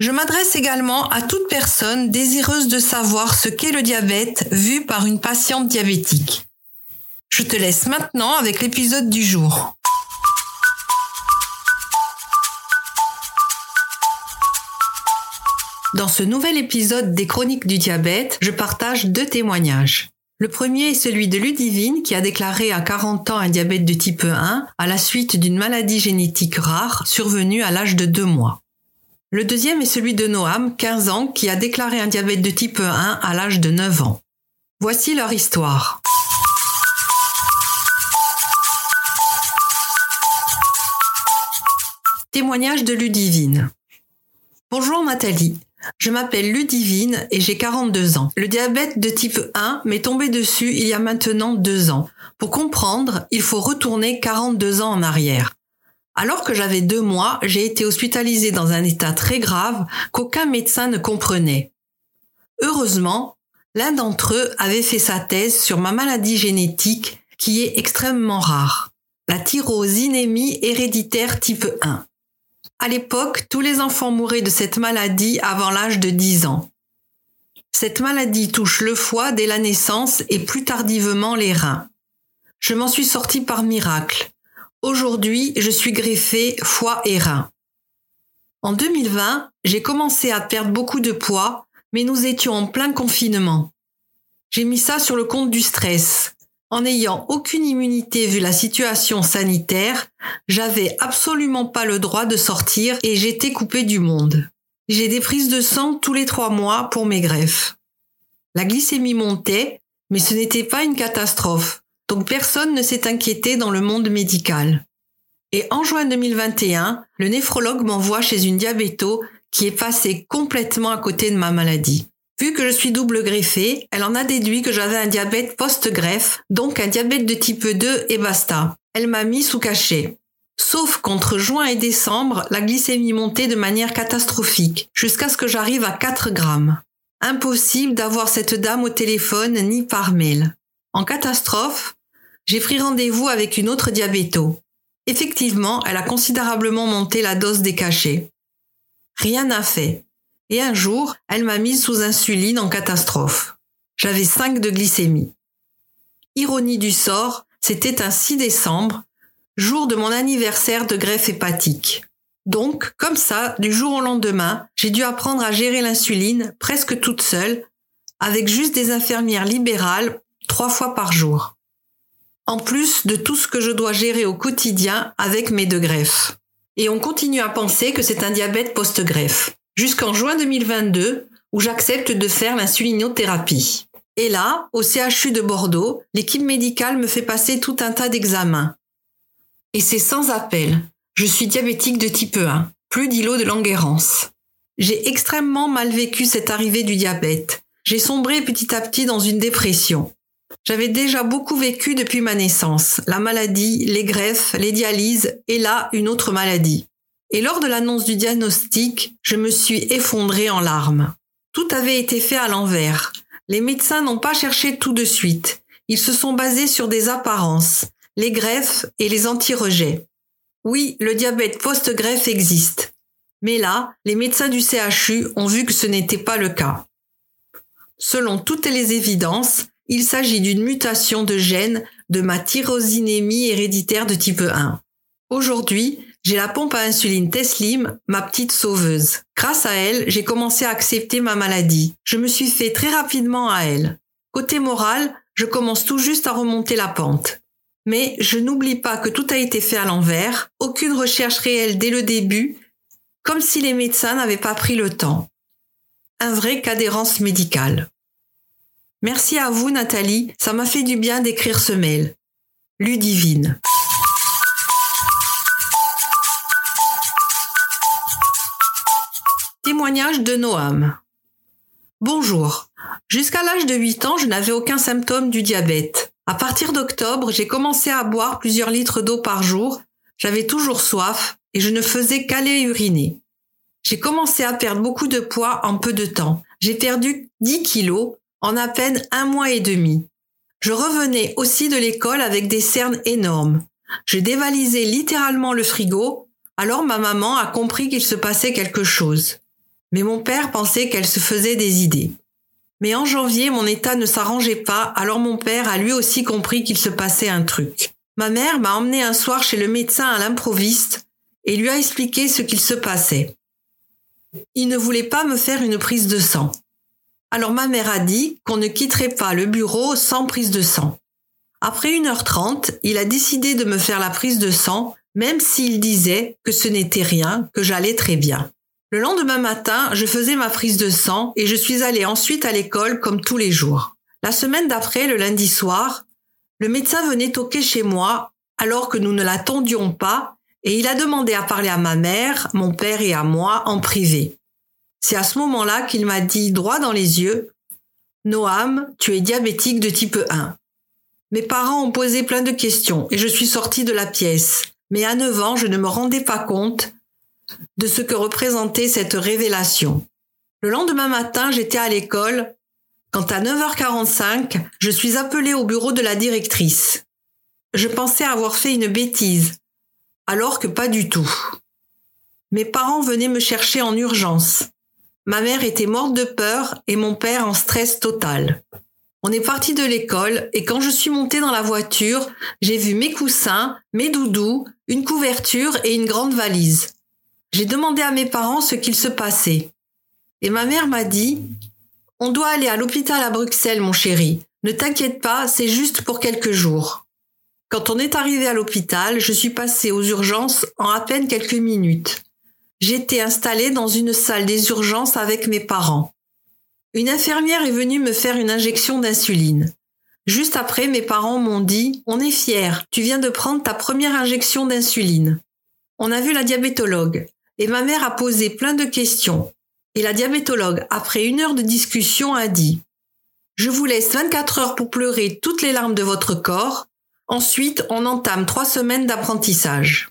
Je m'adresse également à toute personne désireuse de savoir ce qu'est le diabète vu par une patiente diabétique. Je te laisse maintenant avec l'épisode du jour. Dans ce nouvel épisode des Chroniques du diabète, je partage deux témoignages. Le premier est celui de Ludivine qui a déclaré à 40 ans un diabète de type 1 à la suite d'une maladie génétique rare survenue à l'âge de 2 mois. Le deuxième est celui de Noam, 15 ans, qui a déclaré un diabète de type 1 à l'âge de 9 ans. Voici leur histoire. Témoignage de Ludivine. Bonjour Nathalie. Je m'appelle Ludivine et j'ai 42 ans. Le diabète de type 1 m'est tombé dessus il y a maintenant deux ans. Pour comprendre, il faut retourner 42 ans en arrière. Alors que j'avais deux mois, j'ai été hospitalisée dans un état très grave qu'aucun médecin ne comprenait. Heureusement, l'un d'entre eux avait fait sa thèse sur ma maladie génétique qui est extrêmement rare, la tyrosinémie héréditaire type 1. À l'époque, tous les enfants mouraient de cette maladie avant l'âge de 10 ans. Cette maladie touche le foie dès la naissance et plus tardivement les reins. Je m'en suis sortie par miracle. Aujourd'hui, je suis greffée foie et reins. En 2020, j'ai commencé à perdre beaucoup de poids, mais nous étions en plein confinement. J'ai mis ça sur le compte du stress. En n'ayant aucune immunité vu la situation sanitaire, j'avais absolument pas le droit de sortir et j'étais coupée du monde. J'ai des prises de sang tous les trois mois pour mes greffes. La glycémie montait, mais ce n'était pas une catastrophe, donc personne ne s'est inquiété dans le monde médical. Et en juin 2021, le néphrologue m'envoie chez une diabéto qui est passée complètement à côté de ma maladie. Vu que je suis double greffée, elle en a déduit que j'avais un diabète post-greffe, donc un diabète de type 2 et basta. Elle m'a mis sous cachet. Sauf qu'entre juin et décembre, la glycémie montait de manière catastrophique, jusqu'à ce que j'arrive à 4 grammes. Impossible d'avoir cette dame au téléphone ni par mail. En catastrophe, j'ai pris rendez-vous avec une autre diabéto. Effectivement, elle a considérablement monté la dose des cachets. Rien n'a fait et un jour, elle m'a mise sous insuline en catastrophe. J'avais 5 de glycémie. Ironie du sort, c'était un 6 décembre, jour de mon anniversaire de greffe hépatique. Donc, comme ça, du jour au lendemain, j'ai dû apprendre à gérer l'insuline presque toute seule, avec juste des infirmières libérales trois fois par jour. En plus de tout ce que je dois gérer au quotidien avec mes deux greffes. Et on continue à penser que c'est un diabète post-greffe jusqu'en juin 2022 où j'accepte de faire l'insulinothérapie. Et là, au CHU de Bordeaux, l'équipe médicale me fait passer tout un tas d'examens. Et c'est sans appel. Je suis diabétique de type 1, plus d'îlot de Languerrance. J'ai extrêmement mal vécu cette arrivée du diabète. J'ai sombré petit à petit dans une dépression. J'avais déjà beaucoup vécu depuis ma naissance, la maladie, les greffes, les dialyses et là une autre maladie. Et lors de l'annonce du diagnostic, je me suis effondrée en larmes. Tout avait été fait à l'envers. Les médecins n'ont pas cherché tout de suite. Ils se sont basés sur des apparences, les greffes et les anti-rejets. Oui, le diabète post-greffe existe. Mais là, les médecins du CHU ont vu que ce n'était pas le cas. Selon toutes les évidences, il s'agit d'une mutation de gène de ma tyrosinémie héréditaire de type 1. Aujourd'hui, j'ai la pompe à insuline Teslim, ma petite sauveuse. Grâce à elle, j'ai commencé à accepter ma maladie. Je me suis fait très rapidement à elle. Côté moral, je commence tout juste à remonter la pente. Mais je n'oublie pas que tout a été fait à l'envers, aucune recherche réelle dès le début, comme si les médecins n'avaient pas pris le temps. Un vrai cadérance médicale. Merci à vous Nathalie, ça m'a fait du bien d'écrire ce mail. Ludivine. Témoignage de Noam. Bonjour. Jusqu'à l'âge de 8 ans, je n'avais aucun symptôme du diabète. À partir d'octobre, j'ai commencé à boire plusieurs litres d'eau par jour. J'avais toujours soif et je ne faisais qu'aller uriner. J'ai commencé à perdre beaucoup de poids en peu de temps. J'ai perdu 10 kilos en à peine un mois et demi. Je revenais aussi de l'école avec des cernes énormes. Je dévalisais littéralement le frigo, alors ma maman a compris qu'il se passait quelque chose. Mais mon père pensait qu'elle se faisait des idées. Mais en janvier, mon état ne s'arrangeait pas, alors mon père a lui aussi compris qu'il se passait un truc. Ma mère m'a emmené un soir chez le médecin à l'improviste et lui a expliqué ce qu'il se passait. Il ne voulait pas me faire une prise de sang. Alors ma mère a dit qu'on ne quitterait pas le bureau sans prise de sang. Après 1h30, il a décidé de me faire la prise de sang, même s'il disait que ce n'était rien, que j'allais très bien. Le lendemain matin, je faisais ma prise de sang et je suis allée ensuite à l'école comme tous les jours. La semaine d'après, le lundi soir, le médecin venait toquer chez moi alors que nous ne l'attendions pas et il a demandé à parler à ma mère, mon père et à moi en privé. C'est à ce moment-là qu'il m'a dit droit dans les yeux, Noam, tu es diabétique de type 1. Mes parents ont posé plein de questions et je suis sortie de la pièce. Mais à 9 ans, je ne me rendais pas compte de ce que représentait cette révélation. Le lendemain matin, j'étais à l'école. Quand à 9h45, je suis appelée au bureau de la directrice. Je pensais avoir fait une bêtise, alors que pas du tout. Mes parents venaient me chercher en urgence. Ma mère était morte de peur et mon père en stress total. On est parti de l'école et quand je suis montée dans la voiture, j'ai vu mes coussins, mes doudous, une couverture et une grande valise. J'ai demandé à mes parents ce qu'il se passait. Et ma mère m'a dit On doit aller à l'hôpital à Bruxelles, mon chéri. Ne t'inquiète pas, c'est juste pour quelques jours. Quand on est arrivé à l'hôpital, je suis passée aux urgences en à peine quelques minutes. J'étais installée dans une salle des urgences avec mes parents. Une infirmière est venue me faire une injection d'insuline. Juste après, mes parents m'ont dit On est fiers, tu viens de prendre ta première injection d'insuline. On a vu la diabétologue. Et ma mère a posé plein de questions. Et la diabétologue, après une heure de discussion, a dit Je vous laisse 24 heures pour pleurer toutes les larmes de votre corps. Ensuite, on entame trois semaines d'apprentissage.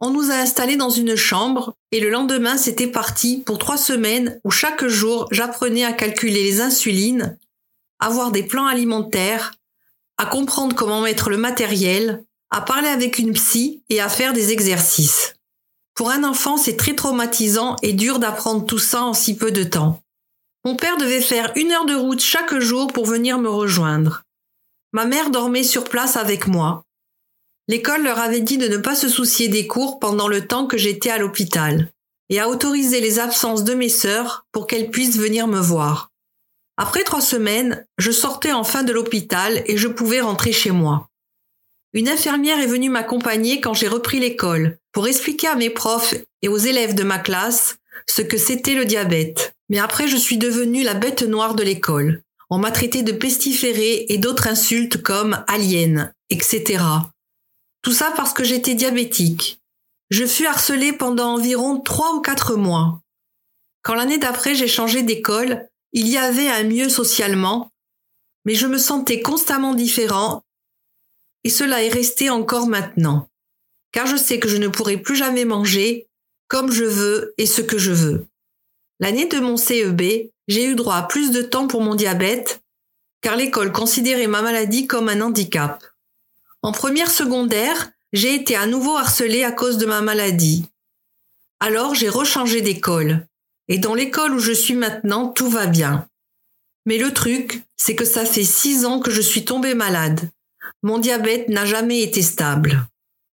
On nous a installés dans une chambre et le lendemain, c'était parti pour trois semaines où chaque jour, j'apprenais à calculer les insulines, à voir des plans alimentaires, à comprendre comment mettre le matériel, à parler avec une psy et à faire des exercices. Pour un enfant, c'est très traumatisant et dur d'apprendre tout ça en si peu de temps. Mon père devait faire une heure de route chaque jour pour venir me rejoindre. Ma mère dormait sur place avec moi. L'école leur avait dit de ne pas se soucier des cours pendant le temps que j'étais à l'hôpital et a autorisé les absences de mes sœurs pour qu'elles puissent venir me voir. Après trois semaines, je sortais enfin de l'hôpital et je pouvais rentrer chez moi. Une infirmière est venue m'accompagner quand j'ai repris l'école pour expliquer à mes profs et aux élèves de ma classe ce que c'était le diabète. Mais après, je suis devenue la bête noire de l'école. On m'a traité de pestiféré et d'autres insultes comme alien, etc. Tout ça parce que j'étais diabétique. Je fus harcelée pendant environ trois ou quatre mois. Quand l'année d'après j'ai changé d'école, il y avait un mieux socialement, mais je me sentais constamment différent et cela est resté encore maintenant. Car je sais que je ne pourrai plus jamais manger comme je veux et ce que je veux. L'année de mon CEB, j'ai eu droit à plus de temps pour mon diabète, car l'école considérait ma maladie comme un handicap. En première secondaire, j'ai été à nouveau harcelée à cause de ma maladie. Alors j'ai rechangé d'école. Et dans l'école où je suis maintenant, tout va bien. Mais le truc, c'est que ça fait six ans que je suis tombée malade. Mon diabète n'a jamais été stable.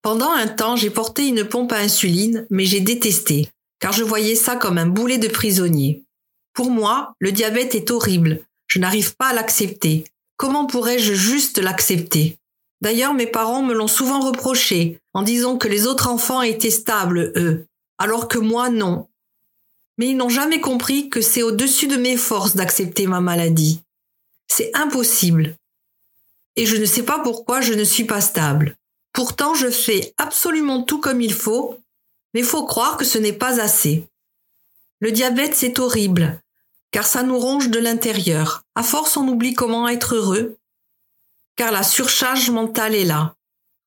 Pendant un temps, j'ai porté une pompe à insuline, mais j'ai détesté, car je voyais ça comme un boulet de prisonnier. Pour moi, le diabète est horrible. Je n'arrive pas à l'accepter. Comment pourrais-je juste l'accepter? D'ailleurs, mes parents me l'ont souvent reproché, en disant que les autres enfants étaient stables, eux, alors que moi, non. Mais ils n'ont jamais compris que c'est au-dessus de mes forces d'accepter ma maladie. C'est impossible. Et je ne sais pas pourquoi je ne suis pas stable. Pourtant, je fais absolument tout comme il faut, mais faut croire que ce n'est pas assez. Le diabète, c'est horrible, car ça nous ronge de l'intérieur. À force, on oublie comment être heureux, car la surcharge mentale est là.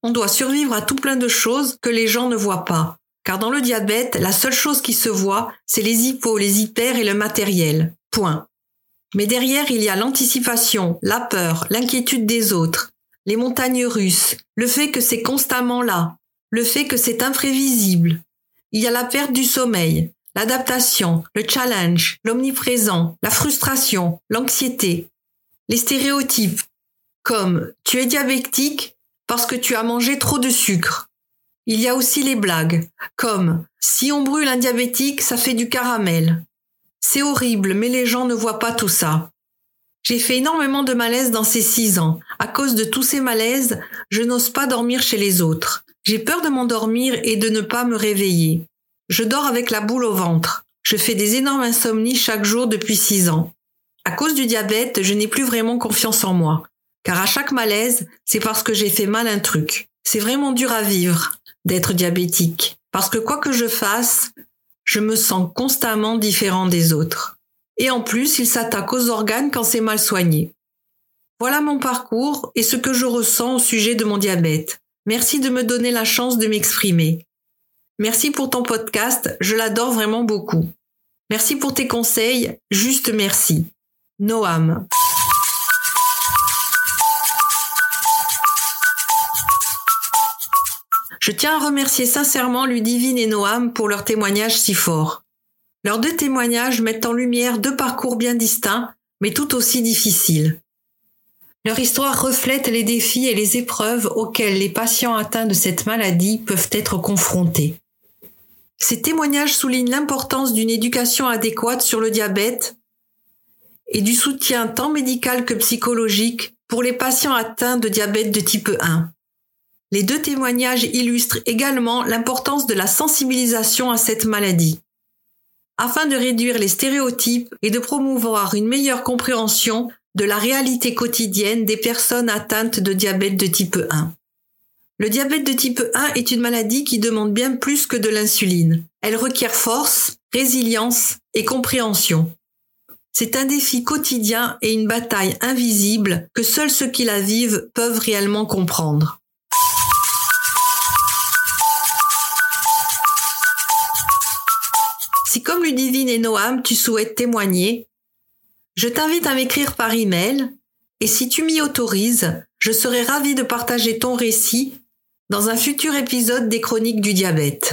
On doit survivre à tout plein de choses que les gens ne voient pas, car dans le diabète, la seule chose qui se voit, c'est les hypos, les hyper et le matériel. Point. Mais derrière, il y a l'anticipation, la peur, l'inquiétude des autres, les montagnes russes, le fait que c'est constamment là, le fait que c'est imprévisible. Il y a la perte du sommeil, l'adaptation, le challenge, l'omniprésent, la frustration, l'anxiété, les stéréotypes, comme tu es diabétique parce que tu as mangé trop de sucre. Il y a aussi les blagues, comme si on brûle un diabétique, ça fait du caramel. C'est horrible, mais les gens ne voient pas tout ça. J'ai fait énormément de malaise dans ces six ans. À cause de tous ces malaises, je n'ose pas dormir chez les autres. J'ai peur de m'endormir et de ne pas me réveiller. Je dors avec la boule au ventre. Je fais des énormes insomnies chaque jour depuis six ans. À cause du diabète, je n'ai plus vraiment confiance en moi. Car à chaque malaise, c'est parce que j'ai fait mal un truc. C'est vraiment dur à vivre d'être diabétique. Parce que quoi que je fasse, je me sens constamment différent des autres. Et en plus, il s'attaque aux organes quand c'est mal soigné. Voilà mon parcours et ce que je ressens au sujet de mon diabète. Merci de me donner la chance de m'exprimer. Merci pour ton podcast, je l'adore vraiment beaucoup. Merci pour tes conseils, juste merci. Noam. Je tiens à remercier sincèrement Ludivine et Noam pour leur témoignage si fort. Leurs deux témoignages mettent en lumière deux parcours bien distincts, mais tout aussi difficiles. Leur histoire reflète les défis et les épreuves auxquels les patients atteints de cette maladie peuvent être confrontés. Ces témoignages soulignent l'importance d'une éducation adéquate sur le diabète et du soutien tant médical que psychologique pour les patients atteints de diabète de type 1. Les deux témoignages illustrent également l'importance de la sensibilisation à cette maladie. Afin de réduire les stéréotypes et de promouvoir une meilleure compréhension de la réalité quotidienne des personnes atteintes de diabète de type 1. Le diabète de type 1 est une maladie qui demande bien plus que de l'insuline. Elle requiert force, résilience et compréhension. C'est un défi quotidien et une bataille invisible que seuls ceux qui la vivent peuvent réellement comprendre. Si comme Ludivine et Noam, tu souhaites témoigner, je t'invite à m'écrire par email et si tu m'y autorises, je serai ravie de partager ton récit dans un futur épisode des Chroniques du diabète.